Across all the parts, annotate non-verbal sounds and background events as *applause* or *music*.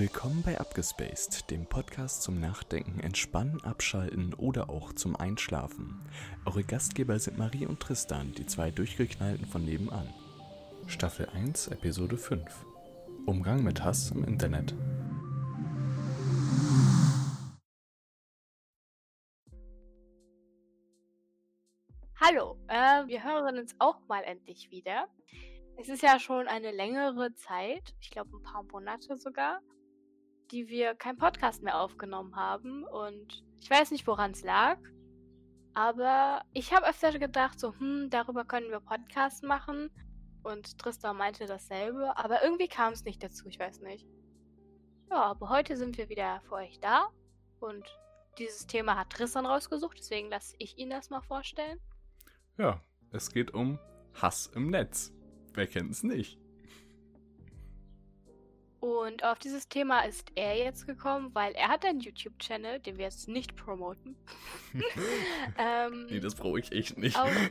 Willkommen bei Abgespaced, dem Podcast zum Nachdenken, Entspannen, Abschalten oder auch zum Einschlafen. Eure Gastgeber sind Marie und Tristan, die zwei Durchgeknallten von nebenan. Staffel 1, Episode 5. Umgang mit Hass im Internet. Hallo, äh, wir hören uns auch mal endlich wieder. Es ist ja schon eine längere Zeit, ich glaube ein paar Monate sogar, die wir keinen Podcast mehr aufgenommen haben. Und ich weiß nicht, woran es lag. Aber ich habe öfter gedacht, so, hm, darüber können wir Podcast machen. Und Tristan meinte dasselbe. Aber irgendwie kam es nicht dazu, ich weiß nicht. Ja, aber heute sind wir wieder für euch da. Und dieses Thema hat Tristan rausgesucht, deswegen lasse ich ihn das mal vorstellen. Ja, es geht um Hass im Netz. Wer kennt es nicht? Und auf dieses Thema ist er jetzt gekommen, weil er hat einen YouTube-Channel, den wir jetzt nicht promoten. *laughs* ähm, nee, das brauche ich echt nicht. Auf,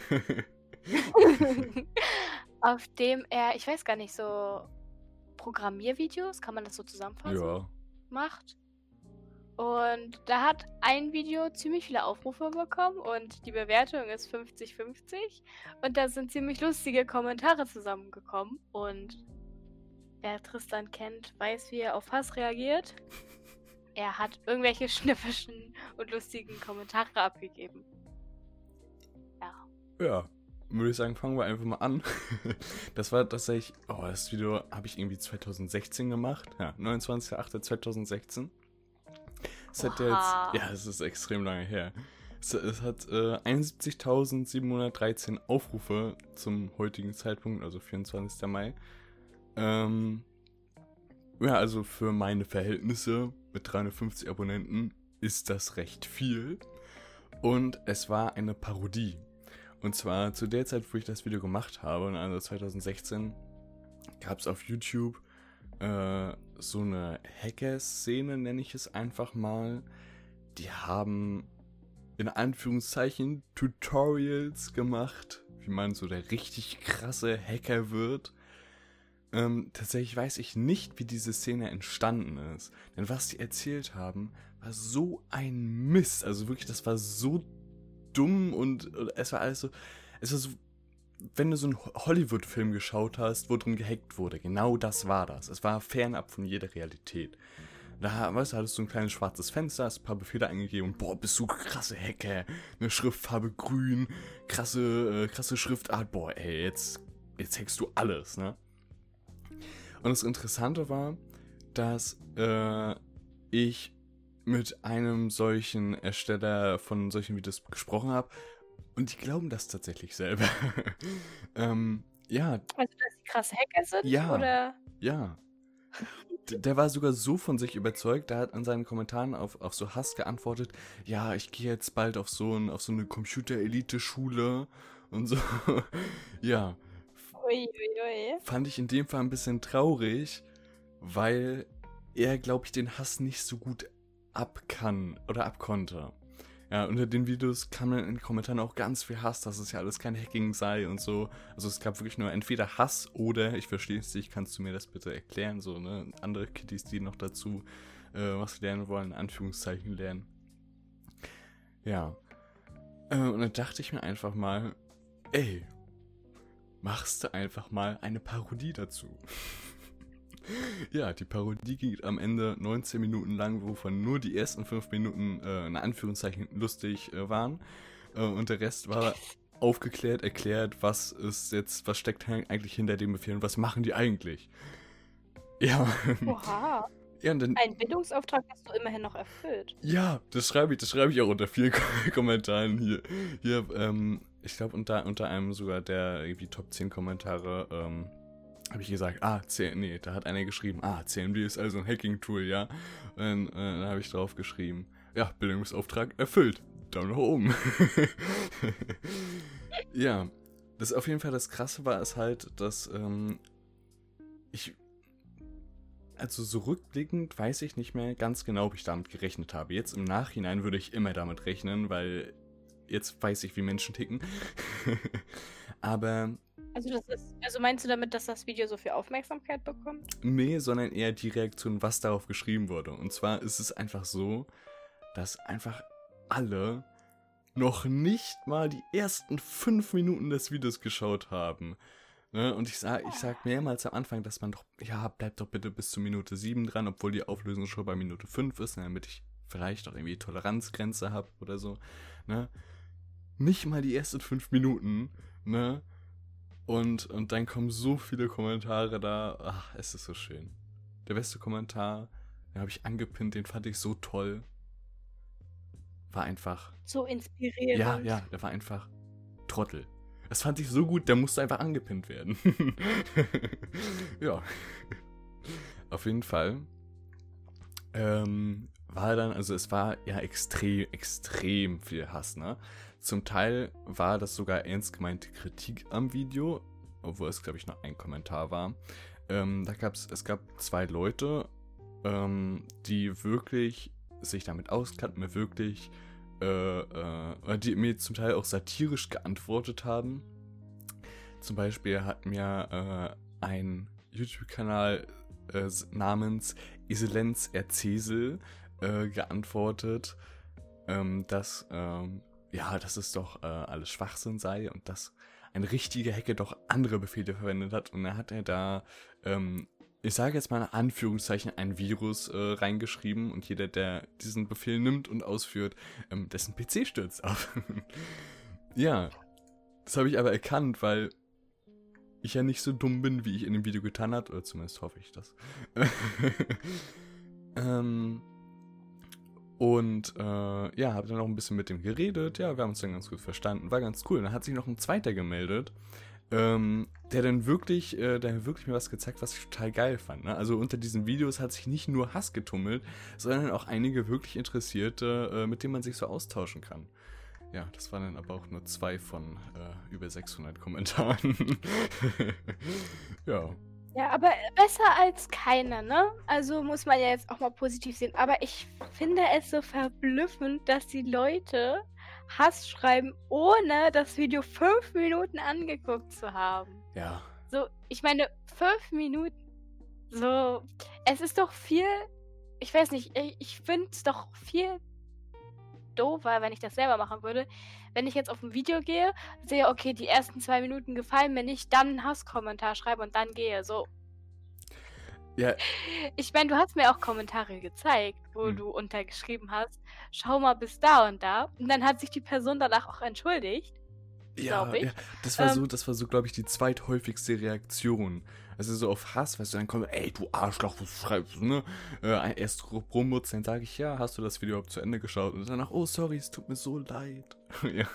*laughs* auf, dem er, ich weiß gar nicht, so Programmiervideos, kann man das so zusammenfassen? Ja. Macht. Und da hat ein Video ziemlich viele Aufrufe bekommen und die Bewertung ist 50-50. Und da sind ziemlich lustige Kommentare zusammengekommen. Und wer Tristan kennt, weiß, wie er auf Hass reagiert. Er hat irgendwelche *laughs* schnippischen und lustigen Kommentare abgegeben. Ja. Ja, würde ich sagen, fangen wir einfach mal an. *laughs* Das war tatsächlich, oh, das Video habe ich irgendwie 2016 gemacht. Ja, 29.08.2016. Es hat jetzt, ja, es ist extrem lange her. Es, es hat äh, 71.713 Aufrufe zum heutigen Zeitpunkt, also 24. Mai. Ähm, ja, also für meine Verhältnisse mit 350 Abonnenten ist das recht viel. Und es war eine Parodie. Und zwar zu der Zeit, wo ich das Video gemacht habe, also 2016, gab es auf YouTube äh, so eine Hacker-Szene, nenne ich es einfach mal. Die haben in Anführungszeichen Tutorials gemacht, wie man so der richtig krasse Hacker wird. Ähm, tatsächlich weiß ich nicht, wie diese Szene entstanden ist. Denn was die erzählt haben, war so ein Mist. Also wirklich, das war so dumm und, und es war alles so. Es war so wenn du so einen Hollywood-Film geschaut hast, wo drum gehackt wurde, genau das war das. Es war fernab von jeder Realität. Da, weißt du, hattest du ein kleines schwarzes Fenster, hast ein paar Befehle eingegeben boah, bist du krasse Hacker. Eine Schriftfarbe grün, krasse, äh, krasse Schriftart, boah, ey, jetzt, jetzt hackst du alles, ne? Und das Interessante war, dass äh, ich mit einem solchen Ersteller von solchen Videos gesprochen habe und die glauben das tatsächlich selber. *laughs* ähm, ja. Also, dass sie krass Hacker sind? Ja. Oder? Ja. Der war sogar so von sich überzeugt, der hat an seinen Kommentaren auf, auf so Hass geantwortet, ja, ich gehe jetzt bald auf so, ein, auf so eine Computer-Elite-Schule und so. *laughs* ja. Ui, ui, ui. Fand ich in dem Fall ein bisschen traurig, weil er, glaube ich, den Hass nicht so gut ab kann oder abkonnte. Ja, unter den Videos kam dann in den Kommentaren auch ganz viel Hass, dass es ja alles kein Hacking sei und so. Also es gab wirklich nur entweder Hass oder, ich verstehe es nicht, kannst du mir das bitte erklären, so, ne? Andere Kitties, die noch dazu äh, was lernen wollen, in Anführungszeichen lernen. Ja. Äh, und dann dachte ich mir einfach mal, ey, machst du einfach mal eine Parodie dazu. Ja, die Parodie geht am Ende 19 Minuten lang, wovon nur die ersten 5 Minuten äh, in Anführungszeichen lustig äh, waren. Äh, und der Rest war aufgeklärt, erklärt, was ist jetzt, was steckt eigentlich hinter dem Befehl und was machen die eigentlich. Ja. Oha. Ja, dann, Ein Bildungsauftrag hast du immerhin noch erfüllt. Ja, das schreibe ich, das schreibe ich auch unter vielen *laughs* Kommentaren hier. Hier, ähm, ich glaube unter, unter einem sogar der irgendwie Top 10 Kommentare, ähm, habe ich gesagt, ah, C nee, da hat einer geschrieben, ah, CMD ist also ein Hacking-Tool, ja. Und äh, dann habe ich drauf geschrieben, ja, Bildungsauftrag erfüllt. Daumen nach oben. *laughs* ja, das auf jeden Fall das Krasse war es halt, dass ähm, ich, also so rückblickend weiß ich nicht mehr ganz genau, ob ich damit gerechnet habe. Jetzt im Nachhinein würde ich immer damit rechnen, weil jetzt weiß ich, wie Menschen ticken. *laughs* Aber Also, das ist, also meinst du damit, dass das Video so viel Aufmerksamkeit bekommt? Nee, sondern eher die Reaktion, was darauf geschrieben wurde. Und zwar ist es einfach so, dass einfach alle noch nicht mal die ersten fünf Minuten des Videos geschaut haben. Ne? Und ich sag, ich sag mehrmals am Anfang, dass man doch, ja, bleibt doch bitte bis zur Minute 7 dran, obwohl die Auflösung schon bei Minute 5 ist, ne, damit ich vielleicht auch irgendwie Toleranzgrenze habe oder so. Ne? Nicht mal die ersten fünf Minuten, ne? Und, und dann kommen so viele Kommentare da. Ach, es ist so schön. Der beste Kommentar, den habe ich angepinnt, den fand ich so toll. War einfach. So inspirierend. Ja, ja, der war einfach Trottel. Das fand ich so gut, der musste einfach angepinnt werden. *laughs* ja. Auf jeden Fall. Ähm, war dann, also es war ja extrem, extrem viel Hass, ne? Zum Teil war das sogar ernst gemeinte Kritik am Video, obwohl es, glaube ich, nur ein Kommentar war. Ähm, da gab's, es gab zwei Leute, ähm, die wirklich sich damit auskannten, mir wirklich, äh, äh, die mir zum Teil auch satirisch geantwortet haben. Zum Beispiel hat mir äh, ein YouTube-Kanal äh, namens Iselenz Erzesel äh, geantwortet, ähm, dass ähm, ja, dass es doch äh, alles Schwachsinn sei und dass ein richtiger Hacker doch andere Befehle verwendet hat. Und dann hat er da, ähm, ich sage jetzt mal in Anführungszeichen, ein Virus äh, reingeschrieben und jeder, der diesen Befehl nimmt und ausführt, ähm, dessen PC stürzt ab. *laughs* ja, das habe ich aber erkannt, weil ich ja nicht so dumm bin, wie ich in dem Video getan hat, oder zumindest hoffe ich das. *laughs* ähm, und äh, ja, habe dann noch ein bisschen mit dem geredet. Ja, wir haben uns dann ganz gut verstanden. War ganz cool. dann hat sich noch ein zweiter gemeldet, ähm, der dann wirklich, äh, der wirklich mir was gezeigt, was ich total geil fand. Ne? Also unter diesen Videos hat sich nicht nur Hass getummelt, sondern auch einige wirklich Interessierte, äh, mit denen man sich so austauschen kann. Ja, das waren dann aber auch nur zwei von äh, über 600 Kommentaren. *laughs* ja. Ja, aber besser als keiner, ne? Also muss man ja jetzt auch mal positiv sehen. Aber ich finde es so verblüffend, dass die Leute Hass schreiben, ohne das Video fünf Minuten angeguckt zu haben. Ja. So, ich meine, fünf Minuten. So, es ist doch viel. Ich weiß nicht, ich, ich finde es doch viel doofer, wenn ich das selber machen würde. Wenn ich jetzt auf ein Video gehe, sehe, okay, die ersten zwei Minuten gefallen mir nicht, dann einen Hasskommentar schreibe und dann gehe. So. Ja. *laughs* Ich meine, du hast mir auch Kommentare gezeigt, wo hm. du untergeschrieben hast, schau mal bis da und da. Und dann hat sich die Person danach auch entschuldigt. Ja, ja, das war ähm, so, das war so, glaube ich, die zweithäufigste Reaktion. Also so auf Hass, weißt du, dann kommt, ey, du Arschloch, was schreibst du, ne? Äh, erst rummutzt, dann sage ich, ja, hast du das Video überhaupt zu Ende geschaut? Und danach, oh, sorry, es tut mir so leid. *laughs* ja.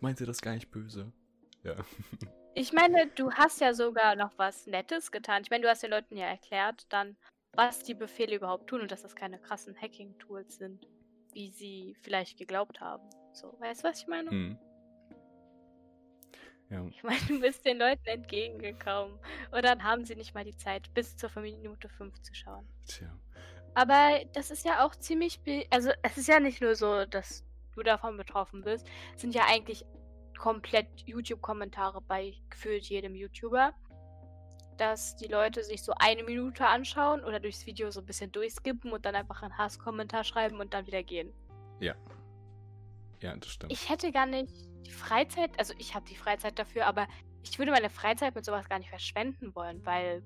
Meinte das gar nicht böse. Ja. Ich meine, du hast ja sogar noch was Nettes getan. Ich meine, du hast den Leuten ja erklärt, dann, was die Befehle überhaupt tun und dass das keine krassen Hacking-Tools sind, wie sie vielleicht geglaubt haben. So, weißt du, was ich meine? Hm. Ja. Ich meine, du bist den Leuten entgegengekommen. Und dann haben sie nicht mal die Zeit, bis zur Minute 5 zu schauen. Tja. Aber das ist ja auch ziemlich. Also, es ist ja nicht nur so, dass du davon betroffen bist. Es sind ja eigentlich komplett YouTube-Kommentare bei gefühlt jedem YouTuber. Dass die Leute sich so eine Minute anschauen oder durchs Video so ein bisschen durchskippen und dann einfach einen Hasskommentar schreiben und dann wieder gehen. Ja. Ja, das stimmt. Ich hätte gar nicht die Freizeit, also ich habe die Freizeit dafür, aber ich würde meine Freizeit mit sowas gar nicht verschwenden wollen, weil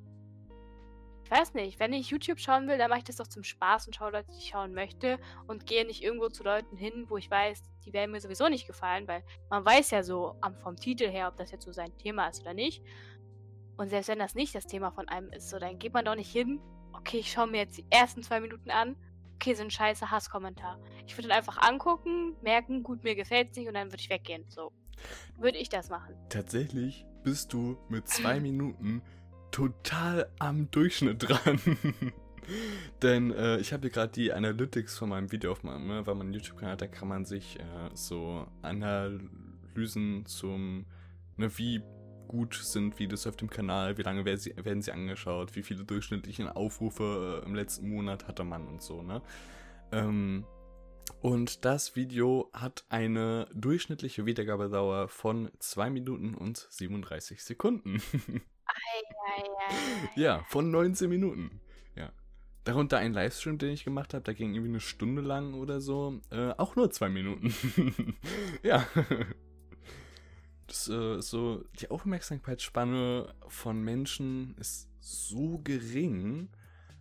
ich weiß nicht, wenn ich YouTube schauen will, dann mache ich das doch zum Spaß und schaue Leute, die ich schauen möchte und gehe nicht irgendwo zu Leuten hin, wo ich weiß, die werden mir sowieso nicht gefallen, weil man weiß ja so vom Titel her, ob das jetzt so sein Thema ist oder nicht. Und selbst wenn das nicht das Thema von einem ist, so dann geht man doch nicht hin, okay, ich schaue mir jetzt die ersten zwei Minuten an okay, sind scheiße Hasskommentar. Ich würde dann einfach angucken, merken, gut, mir gefällt es nicht und dann würde ich weggehen. So. Würde ich das machen. Tatsächlich bist du mit zwei *laughs* Minuten total am Durchschnitt dran. *laughs* Denn äh, ich habe hier gerade die Analytics von meinem Video auf meinem, ne, weil man YouTube-Kanal hat, da kann man sich äh, so Analysen zum, ne, wie gut sind Videos auf dem Kanal, wie lange werden sie, werden sie angeschaut, wie viele durchschnittliche Aufrufe äh, im letzten Monat hatte man und so, ne? Ähm, Und das Video hat eine durchschnittliche Wiedergabedauer von 2 Minuten und 37 Sekunden. Ei, ei, ei. ja, von 19 Minuten. Ja. Darunter ein Livestream, den ich gemacht habe, der ging irgendwie eine Stunde lang oder so. Äh, auch nur 2 Minuten. *laughs* ja. Das äh, ist so, die Aufmerksamkeitsspanne von Menschen ist so gering.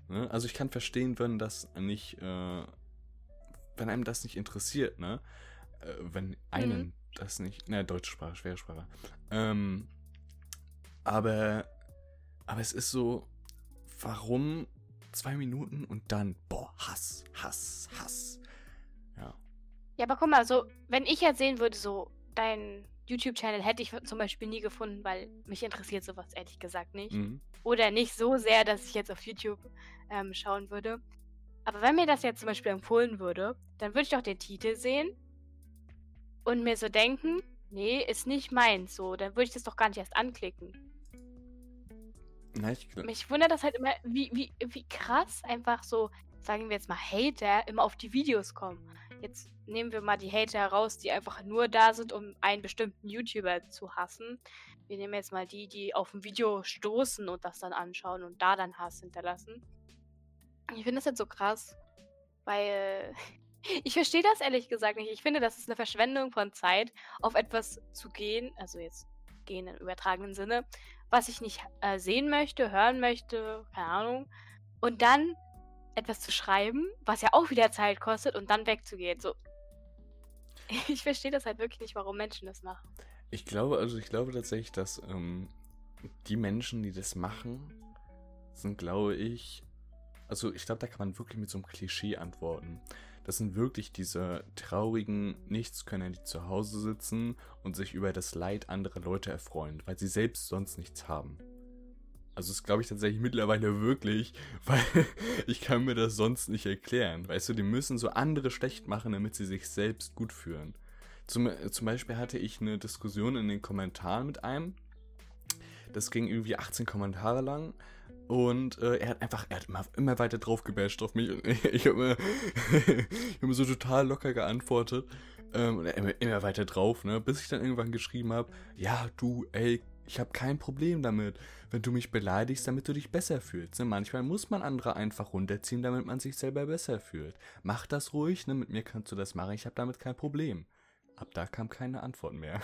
Ne? Also ich kann verstehen, wenn das nicht, äh, wenn einem das nicht interessiert, ne? Äh, wenn einen Mhm. das nicht, ne, deutsche Sprache, schwere Sprache. Ähm, aber, aber es ist so, warum zwei Minuten und dann, boah, Hass, Hass, Hass. Ja. Ja, aber guck mal, so, wenn ich jetzt sehen würde, so, dein YouTube-Channel hätte ich zum Beispiel nie gefunden, weil mich interessiert sowas ehrlich gesagt nicht. Mhm. Oder nicht so sehr, dass ich jetzt auf YouTube ähm, schauen würde. Aber wenn mir das jetzt zum Beispiel empfohlen würde, dann würde ich doch den Titel sehen und mir so denken, nee, ist nicht meins. So, dann würde ich das doch gar nicht erst anklicken. Na, ich Mich wundert das halt immer, wie, wie, wie krass einfach so, sagen wir jetzt mal, Hater immer auf die Videos kommen. Jetzt nehmen wir mal die Hater heraus, die einfach nur da sind, um einen bestimmten YouTuber zu hassen. Wir nehmen jetzt mal die, die auf ein Video stoßen und das dann anschauen und da dann Hass hinterlassen. Ich finde das jetzt so krass, weil *laughs* ich verstehe das ehrlich gesagt nicht. Ich finde, das ist eine Verschwendung von Zeit, auf etwas zu gehen, also jetzt gehen im übertragenen Sinne, was ich nicht äh, sehen möchte, hören möchte, keine Ahnung. Und dann etwas zu schreiben, was ja auch wieder Zeit kostet und dann wegzugehen. So. *laughs* Ich verstehe das halt wirklich nicht, warum Menschen das machen. ich glaube, also ich glaube tatsächlich, dass ähm, die Menschen, die das machen, sind, glaube ich, also ich glaube, da kann man wirklich mit so einem Klischee antworten. Das sind wirklich diese traurigen Nichtskönner, die zu Hause sitzen und sich über das Leid anderer Leute erfreuen, weil sie selbst sonst nichts haben. Also das glaube ich tatsächlich mittlerweile wirklich, *laughs* weil ich kann mir das sonst nicht erklären. Weißt du, die müssen so andere schlecht machen, damit sie sich selbst gut fühlen. Zum, äh, zum Beispiel hatte ich eine Diskussion in den Kommentaren mit einem. Das ging irgendwie 18 Kommentare lang. Und äh, er hat einfach, er hat immer, immer weiter drauf gebasht auf mich. Und ich *laughs* habe ich hab mir *laughs* so total locker geantwortet. Ähm, und er immer, immer weiter drauf, ne? Bis ich dann irgendwann geschrieben habe, ja, du, ey, ich habe kein Problem damit, wenn du mich beleidigst, damit du dich besser fühlst. Ne? Manchmal muss man andere einfach runterziehen, damit man sich selber besser fühlt. Mach das ruhig, ne? Mit mir kannst du das machen, ich habe damit kein Problem. Ab da kam keine Antwort mehr.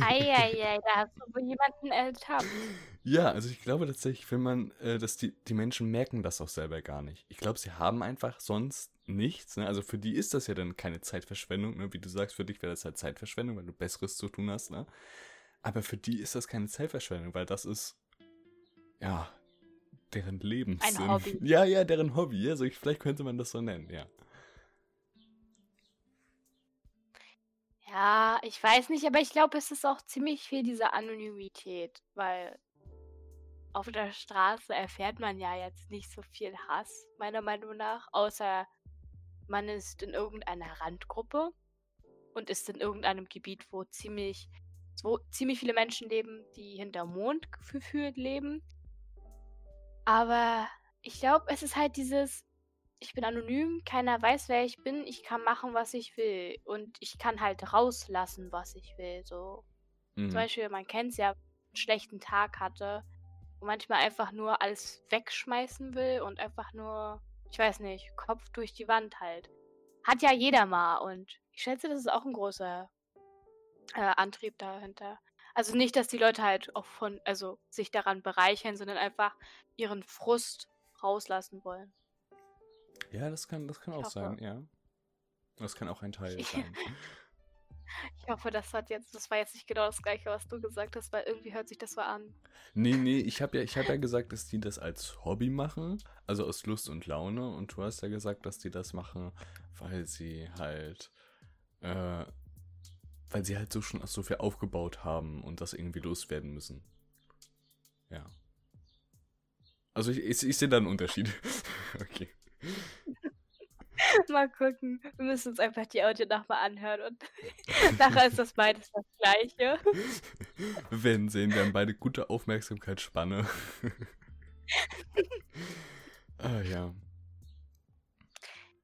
Eieiei, *laughs* da hast du wohl jemanden ertappt. Ja, also ich glaube tatsächlich, wenn man, äh, dass die, die Menschen merken das auch selber gar nicht. Ich glaube, sie haben einfach sonst nichts. Ne? Also für die ist das ja dann keine Zeitverschwendung. Ne? Wie du sagst, für dich wäre das halt Zeitverschwendung, weil du Besseres zu tun hast. Ne? Aber für die ist das keine Zeitverschwendung, weil das ist, ja, deren Lebenssinn. Hobby. *laughs* Ja, ja, deren Hobby. Also ich, vielleicht könnte man das so nennen, ja. Ja, ich weiß nicht, aber ich glaube, es ist auch ziemlich viel diese Anonymität, weil auf der Straße erfährt man ja jetzt nicht so viel Hass, meiner Meinung nach, außer man ist in irgendeiner Randgruppe und ist in irgendeinem Gebiet, wo ziemlich, wo ziemlich viele Menschen leben, die hinter Mond gefühlt leben. Aber ich glaube, es ist halt dieses, ich bin anonym, keiner weiß, wer ich bin, ich kann machen, was ich will. Und ich kann halt rauslassen, was ich will. So. Mhm. Zum Beispiel, man kennt es ja, einen schlechten Tag hatte und manchmal einfach nur alles wegschmeißen will und einfach nur, ich weiß nicht, Kopf durch die Wand halt. Hat ja jeder mal und ich schätze, das ist auch ein großer äh, Antrieb dahinter. Also nicht, dass die Leute halt auch von, also sich daran bereichern, sondern einfach ihren Frust rauslassen wollen. Ja, das kann, das kann Ich auch hoffe. sein, ja. Das kann auch ein *laughs* Teil sein. Ich hoffe, das hat jetzt, das war jetzt nicht genau das gleiche, was du gesagt hast, weil irgendwie hört sich das so an. Nee, nee, ich habe ja, ich hab ja gesagt, dass die das als Hobby machen, also aus Lust und Laune. Und du hast ja gesagt, dass die das machen, weil sie halt, äh, weil sie halt so schon so viel aufgebaut haben und das irgendwie loswerden müssen. Ja. Also ich, ich, ich sehe da einen Unterschied. *laughs* okay. Mal gucken. Wir müssen uns einfach die Audio nochmal anhören und *laughs* nachher ist das beides das gleiche. *laughs* Werden sehen, wir haben beide gute Aufmerksamkeitsspanne. ah ja.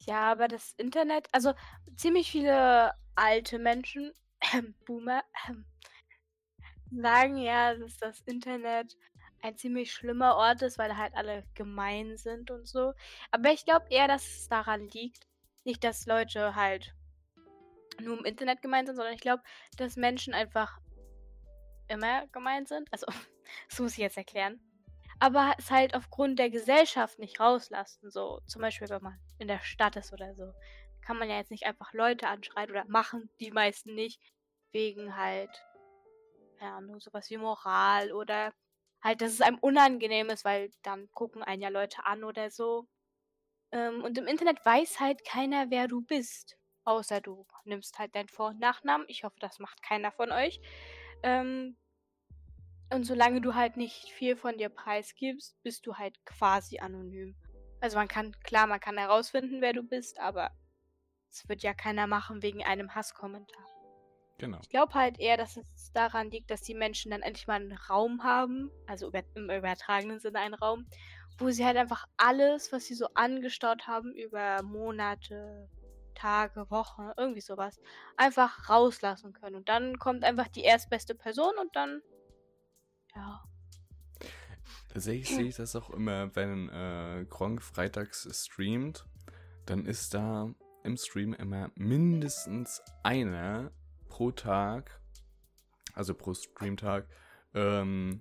Ja, aber das Internet, also ziemlich viele alte Menschen, *clears throat* Boomer, *clears throat* sagen ja, dass das Internet ein ziemlich schlimmer Ort ist, weil halt alle gemein sind und so. Aber ich glaube eher, dass es daran liegt, nicht, dass Leute halt nur im Internet gemein sind, sondern ich glaube, dass Menschen einfach immer gemein sind. Also, *laughs* das muss ich jetzt erklären. Aber es halt aufgrund der Gesellschaft nicht rauslassen. So, zum Beispiel, wenn man in der Stadt ist oder so, kann man ja jetzt nicht einfach Leute anschreien oder machen die meisten nicht, wegen halt, ja, nur sowas wie Moral oder halt, dass es einem unangenehm ist, weil dann gucken einen ja Leute an oder so. Ähm, und im Internet weiß halt keiner, wer du bist. Außer du nimmst halt deinen Vor- und Nachnamen. Ich hoffe, das macht keiner von euch. Ähm, und solange du halt nicht viel von dir preisgibst, bist du halt quasi anonym. Also man kann, klar, man kann herausfinden, wer du bist, aber es wird ja keiner machen wegen einem Hasskommentar. Genau. Ich glaube halt eher, dass es daran liegt, dass die Menschen dann endlich mal einen Raum haben, also über, im übertragenen Sinne einen Raum, wo sie halt einfach alles, was sie so angestaut haben über Monate, Tage, Wochen, irgendwie sowas, einfach rauslassen können. Und dann kommt einfach die erstbeste Person und dann, ja. Tatsächlich sehe ich das auch immer, wenn äh, Gronk freitags streamt, dann ist da im Stream immer mindestens einer pro Tag, also pro Streamtag, ähm,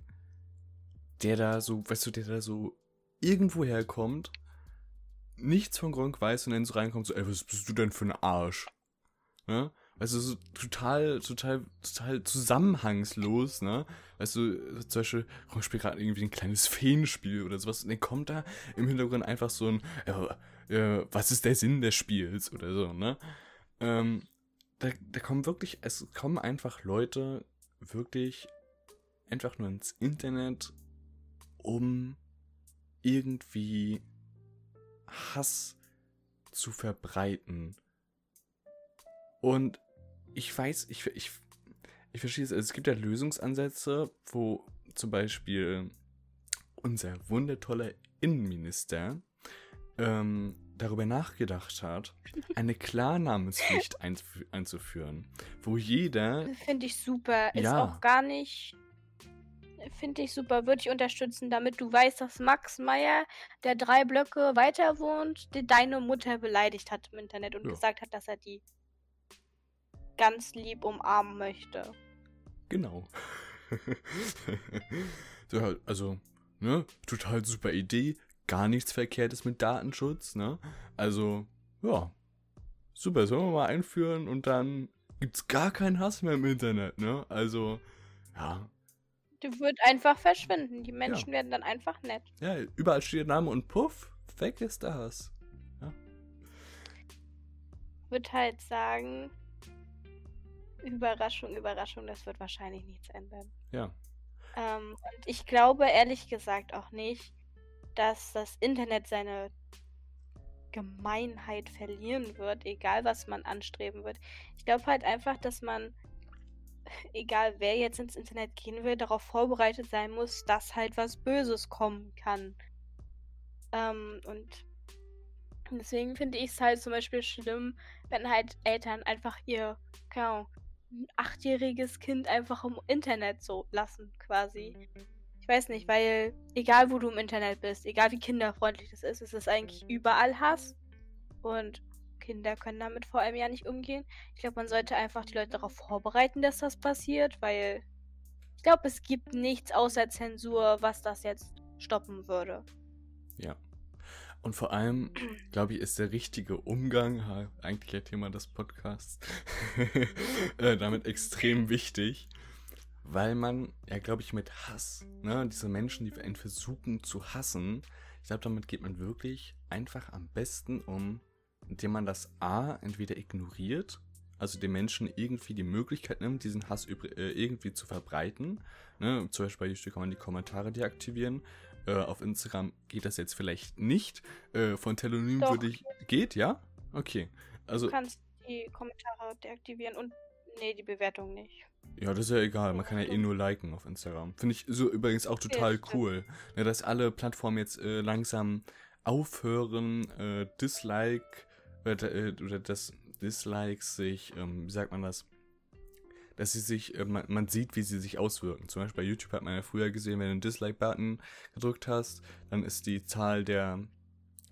der da so, weißt du, der da so irgendwo herkommt, nichts von Gronk weiß und dann so reinkommt, so, ey, was bist du denn für ein Arsch? Ne? Weißt du, so total, total, total zusammenhangslos, ne? Weißt du, zum Beispiel, Gronk spielt gerade irgendwie ein kleines Feenspiel oder sowas und dann kommt da im Hintergrund einfach so ein, äh, äh, was ist der Sinn des Spiels oder so, ne? Ähm, da, da kommen wirklich, es kommen einfach Leute wirklich einfach nur ins Internet, um irgendwie Hass zu verbreiten. Und ich weiß, ich, ich, ich verstehe es, also es gibt ja Lösungsansätze, wo zum Beispiel unser wundertoller Innenminister ähm, darüber nachgedacht hat, eine Klarnamenspflicht *laughs* einzuführen, wo jeder. Finde ich super. Ist ja. auch gar nicht finde ich super, würde ich unterstützen, damit du weißt, dass Max Meyer, der drei Blöcke weiter wohnt, deine Mutter beleidigt hat im Internet und ja. gesagt hat, dass er die ganz lieb umarmen möchte. Genau. *laughs* also, ne, total super Idee, gar nichts Verkehrtes mit Datenschutz, ne? Also, ja, super, sollen wir mal einführen und dann gibt's gar keinen Hass mehr im Internet, ne? Also, ja, der wird einfach verschwinden. Die Menschen ja. werden dann einfach nett. Ja, überall steht der Name und puff, weg ist der Hass. Ja. Wird halt sagen, Überraschung, Überraschung, das wird wahrscheinlich nichts ändern. Ja. Ähm, und ich glaube ehrlich gesagt auch nicht, dass das Internet seine Gemeinheit verlieren wird, egal was man anstreben wird. Ich glaube halt einfach, dass man egal wer jetzt ins Internet gehen will, darauf vorbereitet sein muss, dass halt was Böses kommen kann. Ähm, und deswegen finde ich es halt zum Beispiel schlimm, wenn halt Eltern einfach ihr, keine Ahnung, achtjähriges Kind einfach im Internet so lassen, quasi. Ich weiß nicht, weil egal wo du im Internet bist, egal wie kinderfreundlich das ist, ist es eigentlich überall Hass. Und Kinder können damit vor allem ja nicht umgehen. Ich glaube, man sollte einfach die Leute darauf vorbereiten, dass das passiert, weil ich glaube, es gibt nichts außer Zensur, was das jetzt stoppen würde. Ja. Und vor allem, glaube ich, ist der richtige Umgang, eigentlich ein Thema des Podcasts, *laughs* äh, damit extrem wichtig, weil man, ja, glaube ich, mit Hass, ne, diese Menschen, die einen versuchen zu hassen, ich glaube, damit geht man wirklich einfach am besten um, indem man das A entweder ignoriert, also den Menschen irgendwie die Möglichkeit nimmt, diesen Hass äh, irgendwie zu verbreiten. Ne? Zum Beispiel bei YouTube kann man die Kommentare deaktivieren. Äh, auf Instagram geht das jetzt vielleicht nicht. Äh, von Telonym würde ich. Geht, ja? Okay. Also, du kannst die Kommentare deaktivieren und nee, die Bewertung nicht. Ja, das ist ja egal. Man kann ja eh nur liken auf Instagram. Finde ich so übrigens auch total ja, cool. Ne, dass alle Plattformen jetzt äh, langsam aufhören, äh, Dislike oder, äh, oder dass Dislikes sich, ähm, wie sagt man das, dass sie sich, äh, man, man, sieht, wie sie sich auswirken. Zum Beispiel bei YouTube hat man ja früher gesehen, wenn du einen Dislike-Button gedrückt hast, dann ist die Zahl der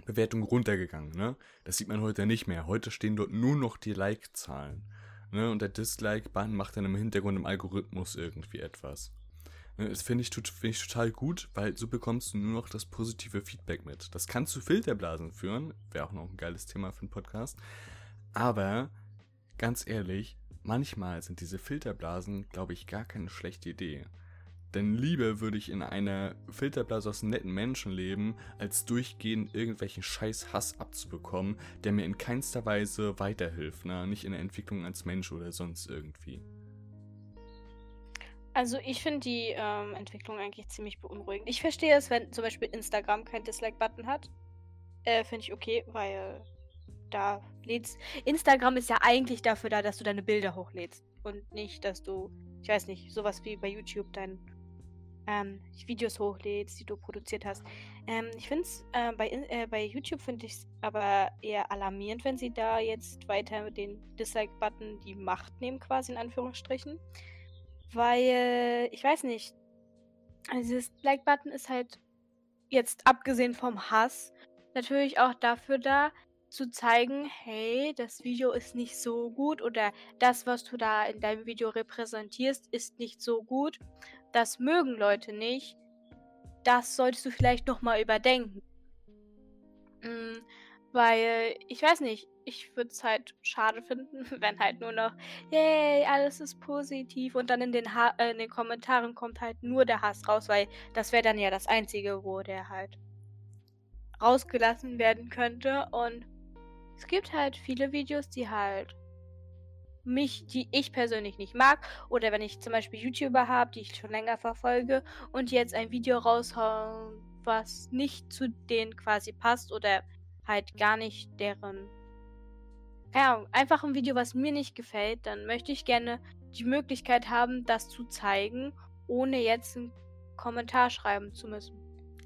Bewertungen runtergegangen. Ne? Das sieht man heute nicht mehr. Heute stehen dort nur noch die Like-Zahlen. Ne? Und der Dislike-Button macht dann im Hintergrund im Algorithmus irgendwie etwas. Ne? Das finde ich, find ich total gut, weil so bekommst du nur noch das positive Feedback mit. Das kann zu Filterblasen führen. Wäre auch noch ein geiles Thema für einen Podcast. Aber ganz ehrlich, manchmal sind diese Filterblasen, glaube ich, gar keine schlechte Idee. Denn lieber würde ich in einer Filterblase aus netten Menschen leben, als durchgehend irgendwelchen scheiß Hass abzubekommen, der mir in keinster Weise weiterhilft, ne? nicht in der Entwicklung als Mensch oder sonst irgendwie. Also ich finde die ähm, Entwicklung eigentlich ziemlich beunruhigend. Ich verstehe es, wenn zum Beispiel Instagram kein Dislike-Button hat. Äh, finde ich okay, weil da lädst. Instagram ist ja eigentlich dafür da, dass du deine Bilder hochlädst. Und nicht, dass du, ich weiß nicht, sowas wie bei YouTube dein ähm, Videos hochlädst, die du produziert hast. Ähm, ich finde es äh, bei, äh, bei YouTube finde ich es aber eher alarmierend, wenn sie da jetzt weiter den Dislike-Button die Macht nehmen, quasi in Anführungsstrichen. Weil, ich weiß nicht, also dieses Like-Button ist halt jetzt abgesehen vom Hass natürlich auch dafür da, zu zeigen, hey, das Video ist nicht so gut oder das, was du da in deinem Video repräsentierst, ist nicht so gut. Das mögen Leute nicht. Das solltest du vielleicht nochmal überdenken. Mhm, weil, ich weiß nicht, ich würde es halt schade finden, *laughs* wenn halt nur noch, yay, alles ist positiv und dann in den, ha äh, in den Kommentaren kommt halt nur der Hass raus, weil das wäre dann ja das Einzige, wo der halt rausgelassen werden könnte und es gibt halt viele Videos, die halt mich, die ich persönlich nicht mag. Oder wenn ich zum Beispiel YouTuber habe, die ich schon länger verfolge und jetzt ein Video raushauen, was nicht zu denen quasi passt oder halt gar nicht deren. Ja, einfach ein Video, was mir nicht gefällt, dann möchte ich gerne die Möglichkeit haben, das zu zeigen, ohne jetzt einen Kommentar schreiben zu müssen.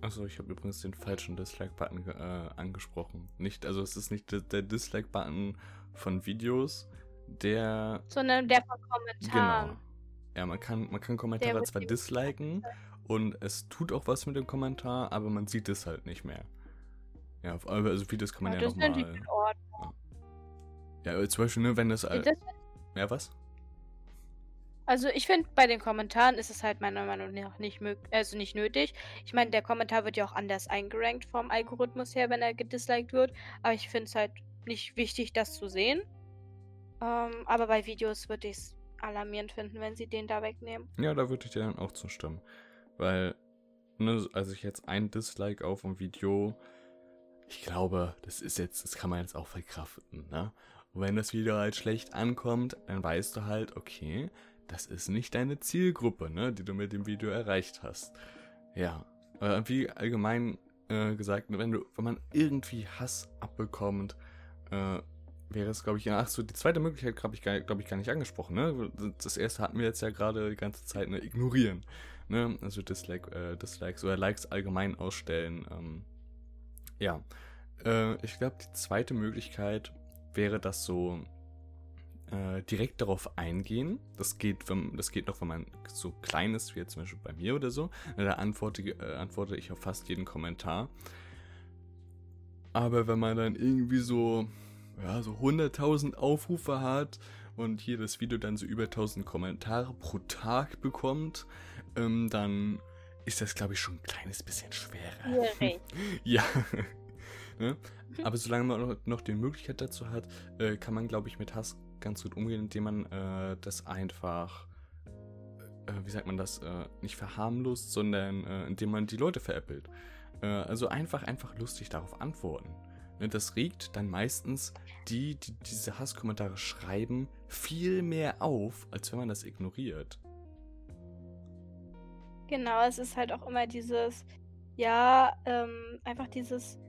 Achso, ich habe übrigens den falschen Dislike-Button äh, angesprochen. Nicht, also es ist nicht der Dislike-Button von Videos, der. Sondern der von Kommentaren. Genau. Ja, man kann, man kann Kommentare zwar disliken und es tut auch was mit dem Kommentar, aber man sieht es halt nicht mehr. Ja, also Videos kann man ja, ja nochmal. Ja. ja, zum Beispiel, ne, wenn das. Äh, ja, was? Also ich finde, bei den Kommentaren ist es halt meiner Meinung nach nicht, also nicht nötig. Ich meine, der Kommentar wird ja auch anders eingerankt vom Algorithmus her, wenn er gedisliked wird. Aber ich finde es halt nicht wichtig, das zu sehen. Ähm, aber bei Videos würde ich es alarmierend finden, wenn sie den da wegnehmen. Ja, da würde ich dir dann auch zustimmen. Weil, ne, also ich jetzt ein Dislike auf ein Video, ich glaube, das ist jetzt, das kann man jetzt auch verkraften, ne? Und wenn das Video halt schlecht ankommt, dann weißt du halt, okay, das ist nicht deine Zielgruppe, ne, die du mit dem Video erreicht hast. Ja, äh, wie allgemein äh, gesagt, wenn du, wenn man irgendwie Hass abbekommt, äh, wäre es, glaube ich, ach so, die zweite Möglichkeit habe ich, glaube ich, gar nicht angesprochen, ne? Das erste hatten wir jetzt ja gerade die ganze Zeit, ne, ignorieren, ne? Also Dislike, äh, Dislikes oder Likes allgemein ausstellen, ähm, ja. Äh, ich glaube, die zweite Möglichkeit wäre das so äh, direkt darauf eingehen. Das geht, wenn, das geht noch, wenn man so klein ist, wie jetzt zum Beispiel bei mir oder so. Da antworte, äh, antworte ich auf fast jeden Kommentar. Aber wenn man dann irgendwie so, ja, so 100.000 Aufrufe hat und jedes Video dann so über 1000 Kommentare pro Tag bekommt, ähm, dann ist das, glaube ich, schon ein kleines bisschen schwerer. Okay. ja. *laughs* *laughs* ne? Aber solange man noch, noch die Möglichkeit dazu hat, äh, kann man, glaube ich, mit Hass ganz gut umgehen, indem man äh, das einfach, äh, wie sagt man das, äh, nicht verharmlost, sondern äh, indem man die Leute veräppelt. Äh, also einfach, einfach lustig darauf antworten. Ne, das regt dann meistens die, die diese Hasskommentare schreiben, viel mehr auf, als wenn man das ignoriert. Genau, es ist halt auch immer dieses, ja, ähm, einfach dieses,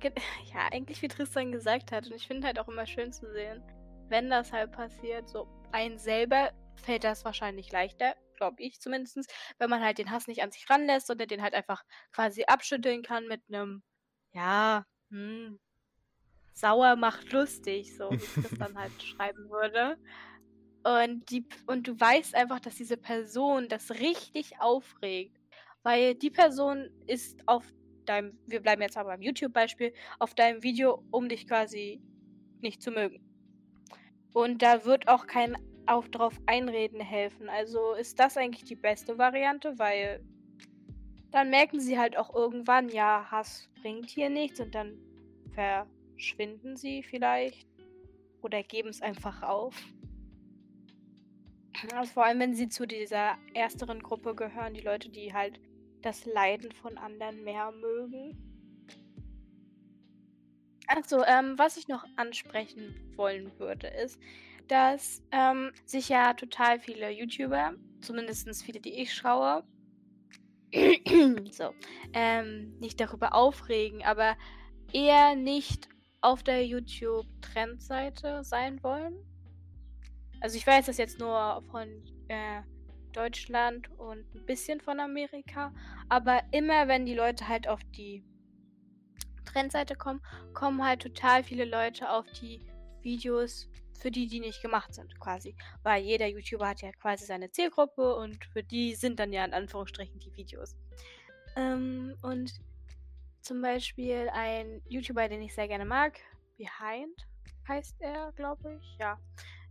*laughs* ja, eigentlich wie Tristan gesagt hat. Und ich finde halt auch immer schön zu sehen, wenn das halt passiert, so ein selber fällt das wahrscheinlich leichter, glaube ich zumindest, wenn man halt den Hass nicht an sich ranlässt, sondern den halt einfach quasi abschütteln kann mit einem, ja, sauer macht lustig, so wie ich das dann halt schreiben würde. Und, die, und du weißt einfach, dass diese Person das richtig aufregt. Weil die Person ist auf deinem, wir bleiben jetzt aber beim YouTube-Beispiel, auf deinem Video, um dich quasi nicht zu mögen. Und da wird auch kein auf drauf einreden helfen. Also ist das eigentlich die beste Variante, weil dann merken sie halt auch irgendwann, ja, Hass bringt hier nichts und dann verschwinden sie vielleicht oder geben es einfach auf. Also vor allem, wenn sie zu dieser ersteren Gruppe gehören, die Leute, die halt das Leiden von anderen mehr mögen. Also, ähm, was ich noch ansprechen wollen würde, ist, dass ähm, sich ja total viele YouTuber, zumindest viele, die ich schaue, *clears throat* so, ähm, nicht darüber aufregen, aber eher nicht auf der YouTube-Trendseite sein wollen. Also ich weiß das jetzt nur von äh, Deutschland und ein bisschen von Amerika, aber immer wenn die Leute halt auf die Trendseite kommen, kommen halt total viele Leute auf die Videos, für die die nicht gemacht sind, quasi. Weil jeder YouTuber hat ja quasi seine Zielgruppe und für die sind dann ja in Anführungsstrichen die Videos. Ähm, und zum Beispiel ein YouTuber, den ich sehr gerne mag, Behind heißt er, glaube ich, ja.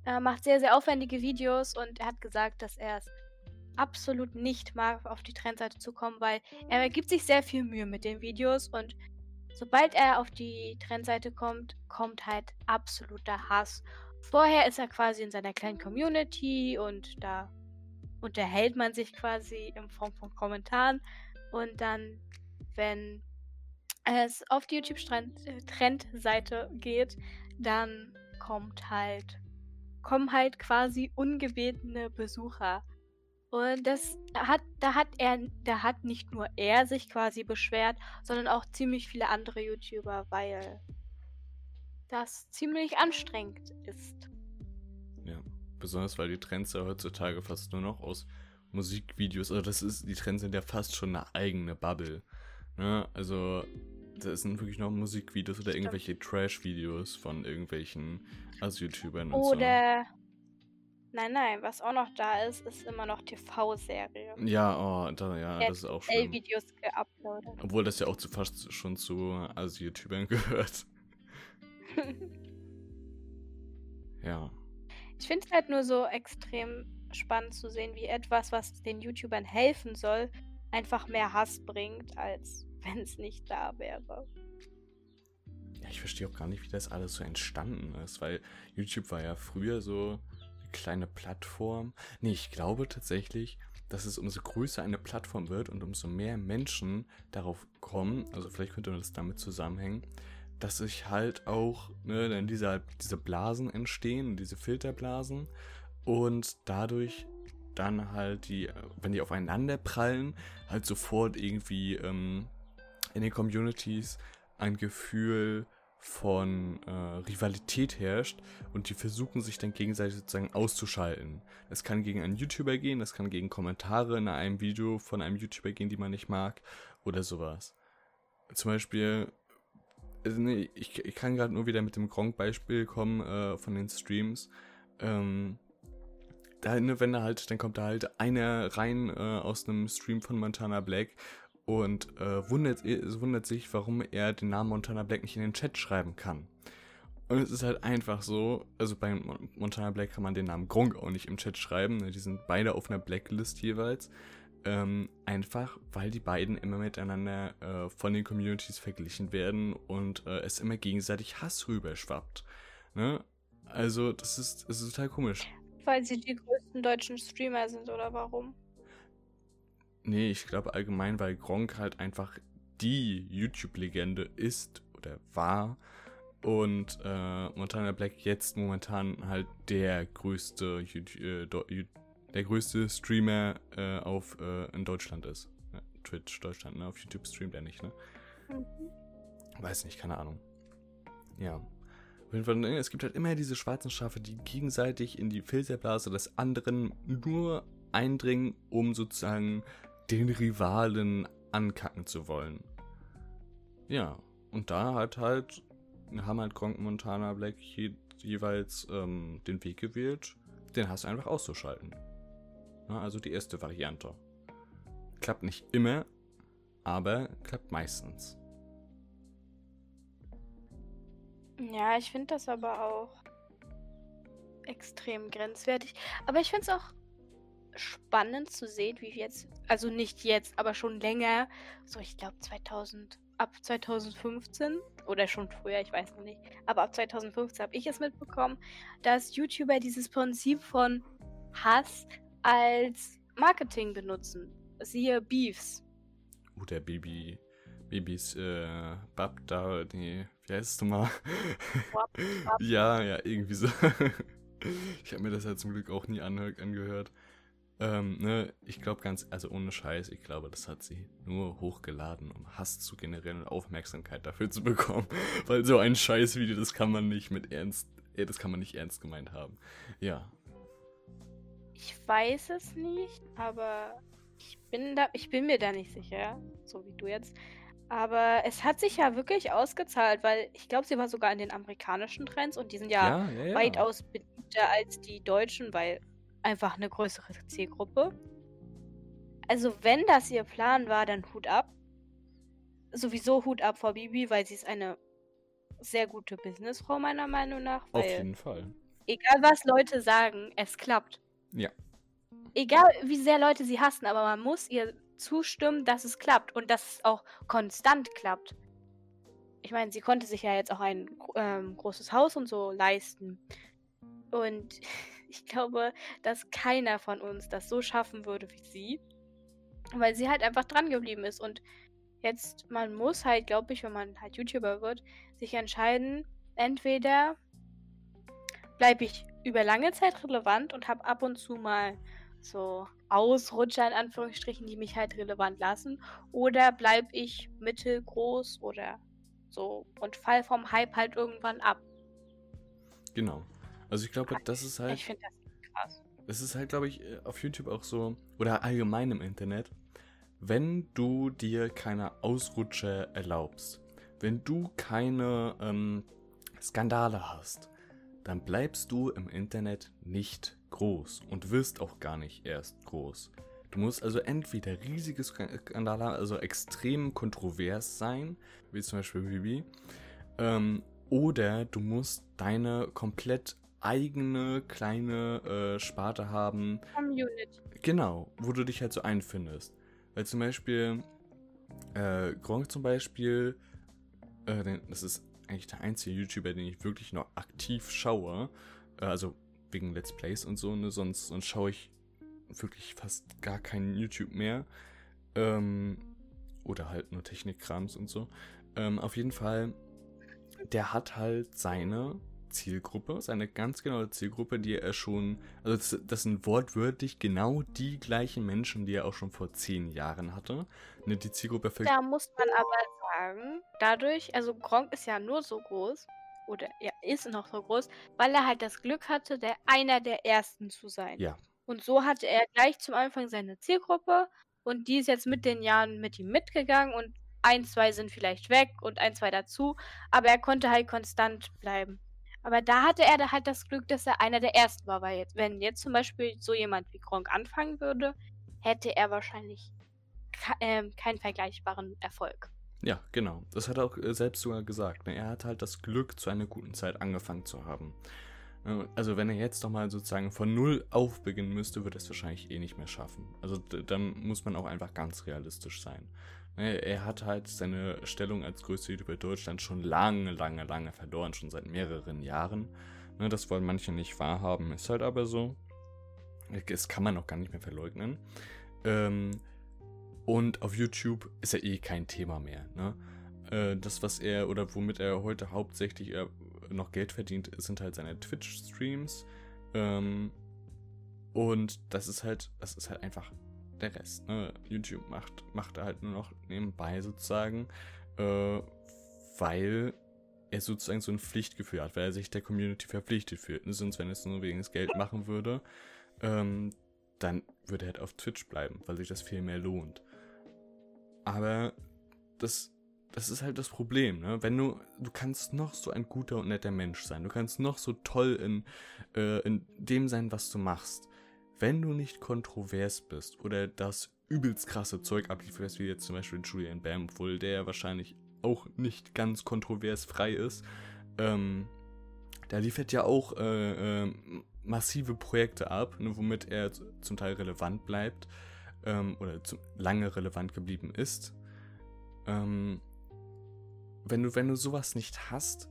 Er macht sehr, sehr aufwendige Videos und er hat gesagt, dass er es absolut nicht mag, auf die Trendseite zu kommen, weil er gibt sich sehr viel Mühe mit den Videos und sobald er auf die Trendseite kommt, kommt halt absoluter Hass. Vorher ist er quasi in seiner kleinen Community und da unterhält man sich quasi in Form von Kommentaren und dann, wenn es auf die YouTube-Trendseite geht, dann kommt halt kommen halt quasi ungebetene Besucher und das hat, da hat er, da hat nicht nur er sich quasi beschwert, sondern auch ziemlich viele andere YouTuber, weil das ziemlich anstrengend ist. Ja, besonders weil die Trends ja heutzutage fast nur noch aus Musikvideos, also das ist, die Trends sind ja fast schon eine eigene Bubble. Ne? Also, das sind wirklich noch Musikvideos oder irgendwelche Trash-Videos von irgendwelchen As-YouTubern und Oder so. Nein, nein, was auch noch da ist, ist immer noch TV-Serie. Ja, oh, da, ja, das ist auch schlimm. videos geuploadet. Obwohl das ja auch zu, fast schon zu also YouTubern *laughs* gehört. *laughs* ja. Ich finde es halt nur so extrem spannend zu sehen, wie etwas, was den YouTubern helfen soll, einfach mehr Hass bringt, als *laughs* wenn es nicht da wäre. Ja, ich verstehe auch gar nicht, wie das alles so entstanden ist, weil YouTube war ja früher so kleine Plattform. Nee, ich glaube tatsächlich, dass es umso größer eine Plattform wird und umso mehr Menschen darauf kommen, also vielleicht könnte das damit zusammenhängen, dass sich halt auch ne, dann diese, diese Blasen entstehen, diese Filterblasen und dadurch dann halt die, wenn die aufeinander prallen, halt sofort irgendwie ähm, in den Communities ein Gefühl von äh, Rivalität herrscht und die versuchen sich dann gegenseitig sozusagen auszuschalten. Das kann gegen einen YouTuber gehen, das kann gegen Kommentare in einem Video von einem YouTuber gehen, die man nicht mag oder sowas. Zum Beispiel, also nee, ich, ich kann gerade nur wieder mit dem Gronk-Beispiel kommen äh, von den Streams. Ähm, wenn da halt, dann kommt da halt einer rein äh, aus einem Stream von Montana Black und äh, wundert, wundert sich, warum er den Namen Montana Black nicht in den Chat schreiben kann. Und es ist halt einfach so, also bei Montana Black kann man den Namen Gronk auch nicht im Chat schreiben, ne? die sind beide auf einer Blacklist jeweils. Ähm, einfach, weil die beiden immer miteinander äh, von den Communities verglichen werden und äh, es immer gegenseitig Hass rüberschwappt. Ne? Also, das ist, das ist total komisch. Weil sie die größten deutschen Streamer sind, oder warum? Nee, ich glaube allgemein, weil Gronk halt einfach die YouTube-Legende ist oder war und äh, Montana Black jetzt momentan halt der größte äh, der größte Streamer äh, auf äh, in Deutschland ist. Ja, Twitch Deutschland, ne? Auf YouTube streamt er nicht, ne? Mhm. Weiß nicht, keine Ahnung. Ja. Auf jeden Fall, ne, es gibt halt immer diese schwarzen Schafe, die gegenseitig in die Filterblase des anderen nur eindringen, um sozusagen den Rivalen ankacken zu wollen. Ja, und da hat halt haben halt Gronk Montana Black je, jeweils ähm, den Weg gewählt, den hast du einfach auszuschalten. Na, also die erste Variante. Klappt nicht immer, aber klappt meistens. Ja, ich finde das aber auch extrem grenzwertig. Aber ich finde es auch spannend zu sehen, wie jetzt, also nicht jetzt, aber schon länger, so ich glaube 2000, ab 2015 oder schon früher, ich weiß noch nicht, aber ab 2015 habe ich es mitbekommen, dass YouTuber dieses Prinzip von Hass als Marketing benutzen. Siehe Beefs. Oh, der Baby, Babys, äh, Bab da, nee, wie heißt du mal? Wap, wap. ja, ja, irgendwie so. *laughs* ich habe mir das ja zum Glück auch nie angehört. Ähm, ne, ich glaube ganz, also ohne Scheiß, ich glaube, das hat sie nur hochgeladen, um Hass zu generieren und Aufmerksamkeit dafür zu bekommen. *laughs* Weil so ein Scheißvideo, das kann man nicht mit ernst, äh, das kann man nicht ernst gemeint haben. Ja. Ich weiß es nicht, aber ich bin da, ich bin mir da nicht sicher, so wie du jetzt. Aber es hat sich ja wirklich ausgezahlt, weil ich glaube, sie war sogar in den amerikanischen Trends und die sind ja, Ja, ja, weitaus beliebter als die deutschen, weil einfach eine größere Zielgruppe. Also wenn das ihr Plan war, dann Hut ab. Sowieso Hut ab vor Bibi, weil sie ist eine sehr gute Businessfrau meiner Meinung nach. Auf jeden Fall. egal was Leute sagen, es klappt. Ja. Egal wie sehr Leute sie hassen, aber man muss ihr zustimmen, dass es klappt und dass es auch konstant klappt. Ich meine, sie konnte sich ja jetzt auch ein ähm, großes Haus und so leisten. Und *laughs* ich glaube, dass keiner von uns das so schaffen würde wie sie. Weil sie halt einfach dran geblieben ist. Und jetzt, man muss halt, glaube ich, wenn man halt YouTuber wird, sich entscheiden, entweder bleibe ich über lange Zeit relevant und habe ab und zu mal so Ausrutscher in Anführungsstrichen, die mich halt relevant lassen, oder bleibe ich mittelgroß oder so und fall vom Hype halt irgendwann ab. Genau. Also ich glaube, das ist halt. Ich finde das krass. Es ist halt, glaube ich, äh, auf YouTube auch so, oder allgemein im Internet, wenn du dir keine Ausrutscher erlaubst, wenn du keine ähm, Skandale hast, dann bleibst du im Internet nicht groß und wirst auch gar nicht erst groß. Du musst also entweder riesige Skandale haben, also extrem kontrovers sein, wie zum Beispiel Bibi, ähm, oder du musst deine komplett eigene kleine äh, Sparte haben, Community. Genau, wo du dich halt so einfindest. Weil zum Beispiel, äh, Gronk zum Beispiel, äh, das ist eigentlich der einzige YouTuber, den ich wirklich noch aktiv schaue. Äh, also wegen Let's Plays und so, ne? Sonst, sonst schaue ich wirklich fast gar keinen YouTube mehr. Ähm, oder halt nur Technikkrams und so. Ähm, auf jeden Fall, der hat halt seine Zielgruppe, seine ganz genaue Zielgruppe, die er schon, also das, das sind wortwörtlich genau die gleichen Menschen, die er auch schon vor zehn Jahren hatte. Ne, die Zielgruppe für Da muss man aber sagen, dadurch, also Gronk ist ja nur so groß, oder er ist noch so groß, weil er halt das Glück hatte, der einer der ersten zu sein. Ja. Und so hatte er gleich zum Anfang seine Zielgruppe und die ist jetzt mit den Jahren mit ihm mitgegangen und ein, zwei sind vielleicht weg und ein, zwei dazu, aber er konnte halt konstant bleiben. Aber da hatte er da halt das Glück, dass er einer der ersten war, weil jetzt, wenn jetzt zum Beispiel so jemand wie Gronk anfangen würde, hätte er wahrscheinlich ke ähm, keinen vergleichbaren Erfolg. Ja, genau. Das hat er auch äh, selbst sogar gesagt. Ne? Er hat halt das Glück, zu einer guten Zeit angefangen zu haben. Äh, Also wenn er jetzt nochmal sozusagen von Null auf beginnen müsste, würde er es wahrscheinlich eh nicht mehr schaffen. Also dann muss man auch einfach ganz realistisch sein. Ne, Er hat halt seine Stellung als größter YouTuber Deutschland schon lange, lange, lange verloren, schon seit mehreren Jahren. Ne, Das wollen manche nicht wahrhaben, ist halt aber so. Das kann man auch gar nicht mehr verleugnen. Ähm, und auf YouTube ist er eh kein Thema mehr. Ne? Äh, das, was er oder womit er heute hauptsächlich äh, noch Geld verdient, sind halt seine Twitch-Streams. Ähm, und das ist halt, das ist halt einfach der Rest. Ne? YouTube macht, macht er halt nur noch nebenbei sozusagen, äh, weil er sozusagen so ein Pflichtgefühl hat, weil er sich der Community verpflichtet fühlt. Ne? Sonst, wenn er es nur wegen des Geld machen würde, ähm, dann würde er halt auf Twitch bleiben, weil sich das viel mehr lohnt. Aber das das ist halt das Problem, ne? Wenn du, du kannst noch so ein guter und netter Mensch sein, du kannst noch so toll in, äh, in dem sein, was du machst. Wenn du nicht kontrovers bist oder das übelst krasse Zeug ablieferst, wie jetzt zum Beispiel Julian Bam, obwohl der wahrscheinlich auch nicht ganz kontrovers frei ist, ähm, der liefert ja auch äh, äh, massive Projekte ab, ne, womit er zum Teil relevant bleibt ähm, oder zu, lange relevant geblieben ist. Ähm, wenn du, wenn du sowas nicht hast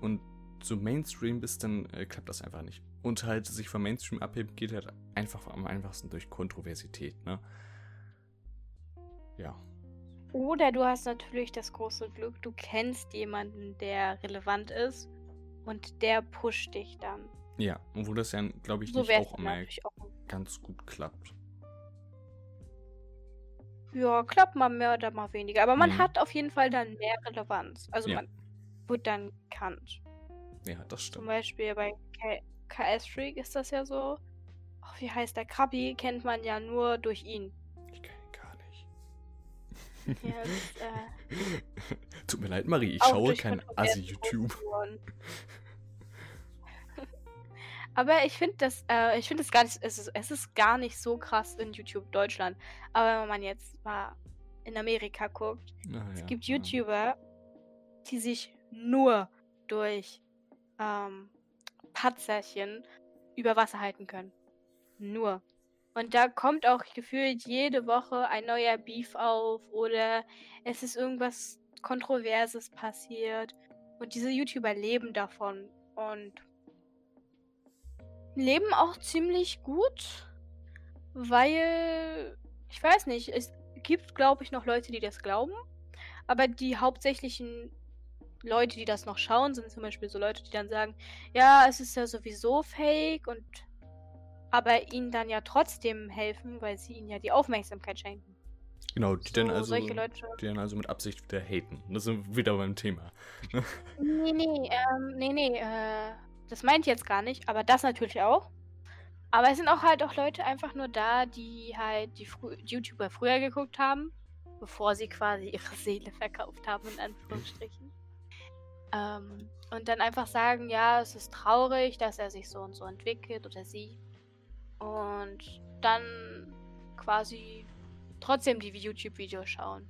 und so Mainstream bist, dann äh, klappt das einfach nicht. Und halt sich vom Mainstream abheben geht halt einfach am einfachsten durch Kontroversität, ne? Ja. Oder du hast natürlich das große Glück, du kennst jemanden, der relevant ist und der pusht dich dann. Ja, und wo das ja, glaube ich, so nicht auch immer auch ganz gut klappt. Ja, klappt mal mehr oder mal weniger. Aber man mhm. hat auf jeden Fall dann mehr Relevanz. Also ja. man wird dann bekannt. Ja, das stimmt. Zum Beispiel bei KS Freak ist das ja so. Oh, wie heißt der? Krabi kennt man ja nur durch ihn. Ich kenne ihn gar nicht. Ja, das, äh, *laughs* Tut mir leid, Marie, ich schaue kein Assi-YouTube. *laughs* Aber ich finde das, äh, ich finde es gar nicht, es ist, es ist gar nicht so krass in YouTube Deutschland. Aber wenn man jetzt mal in Amerika guckt, ah, es ja, gibt YouTuber, die sich nur durch ähm, Patzerchen über Wasser halten können. Nur. Und da kommt auch gefühlt jede Woche ein neuer Beef auf oder es ist irgendwas Kontroverses passiert. Und diese YouTuber leben davon. Und leben auch ziemlich gut, weil ich weiß nicht, es gibt, glaube ich, noch Leute, die das glauben, aber die hauptsächlichen Leute, die das noch schauen, sind zum Beispiel so Leute, die dann sagen, ja, es ist ja sowieso fake und aber ihnen dann ja trotzdem helfen, weil sie ihnen ja die Aufmerksamkeit schenken. Genau, die, so, dann also, die dann also mit Absicht wieder haten. Das sind wieder beim Thema. *laughs* nee, nee, ähm, nee, nee, äh, das meint jetzt gar nicht, aber das natürlich auch. Aber es sind auch halt auch Leute einfach nur da, die halt die, Fr YouTuber früher geguckt haben, bevor sie quasi *laughs* ihre Seele verkauft haben, in Anführungsstrichen. ähm, und dann einfach sagen, ja, es ist traurig, dass er sich so und so entwickelt oder sie. Und dann quasi trotzdem die YouTube-Videos schauen.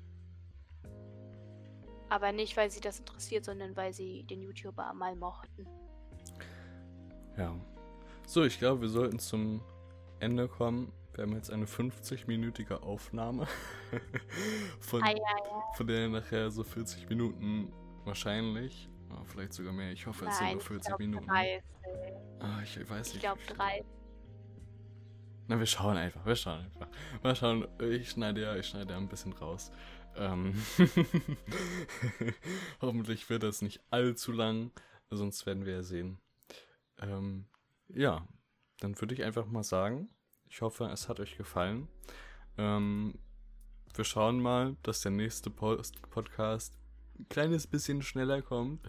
Aber nicht, weil sie das interessiert, sondern weil sie den YouTuber mal mochten. Ja. So, ich glaube, wir sollten zum Ende kommen. Wir haben jetzt eine 50-minütige Aufnahme. *laughs* von, ah, ja, ja. von der nachher so 40 Minuten wahrscheinlich. Oh, vielleicht sogar mehr. Ich hoffe, es sind nur 40 Minuten. 30. Ah, ich weiß nicht. Ich glaube 30. Na, wir schauen einfach. Wir schauen einfach. Mal schauen. Ich schneide ja, ich schneide ja ein bisschen raus. Ähm *laughs* Hoffentlich wird das nicht allzu lang. Sonst werden wir ja sehen. Ähm, ja, dann würde ich einfach mal sagen, ich hoffe, es hat euch gefallen. Ähm, wir schauen mal, dass der nächste Post Podcast ein kleines bisschen schneller kommt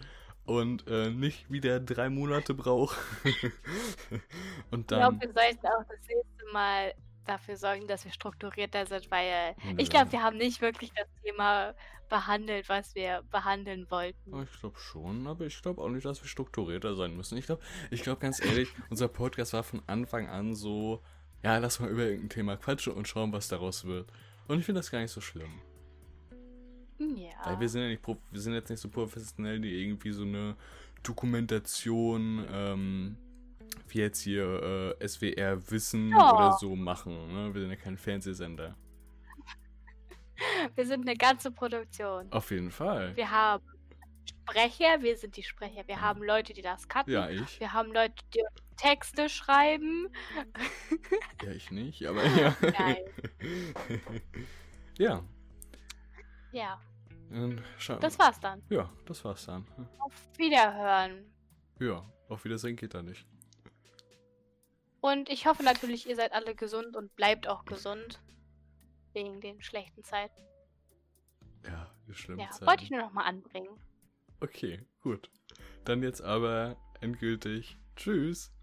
und äh, nicht wieder drei Monate braucht. *laughs* und dann. Ich glaube, wir sollten auch das nächste Mal dafür sorgen, dass wir strukturierter sind, weil ja. ich glaube, wir haben nicht wirklich das Thema behandelt, was wir behandeln wollten. Ich glaube schon, aber ich glaube auch nicht, dass wir strukturierter sein müssen. Ich glaube, ich glaube ganz ehrlich, unser Podcast war von Anfang an so, ja, lass mal über irgendein Thema quatschen und schauen, was daraus wird. Und ich finde das gar nicht so schlimm. Ja. Weil wir sind ja nicht, wir sind jetzt nicht so professionell, die irgendwie so eine Dokumentation, ähm, wie jetzt hier äh, SWR Wissen oh. oder so machen. Ne? Wir sind ja kein Fernsehsender. Wir sind eine ganze Produktion. Auf jeden Fall. Wir haben Sprecher, wir sind die Sprecher. Wir haben Leute, die das cutten. Ja, ich. Wir haben Leute, die Texte schreiben. Ja, ich nicht, aber *laughs* ja. Geil. *laughs* ja. Ja. Das war's dann. Ja, das war's dann. Auf Wiederhören. Ja, auf Wiedersehen geht da nicht. Und ich hoffe natürlich, ihr seid alle gesund und bleibt auch gesund. Wegen den schlechten Zeiten. Ja, die schlimmen ja, Zeiten. Wollte ich nur noch mal anbringen. Okay, gut. Dann jetzt aber endgültig. Tschüss.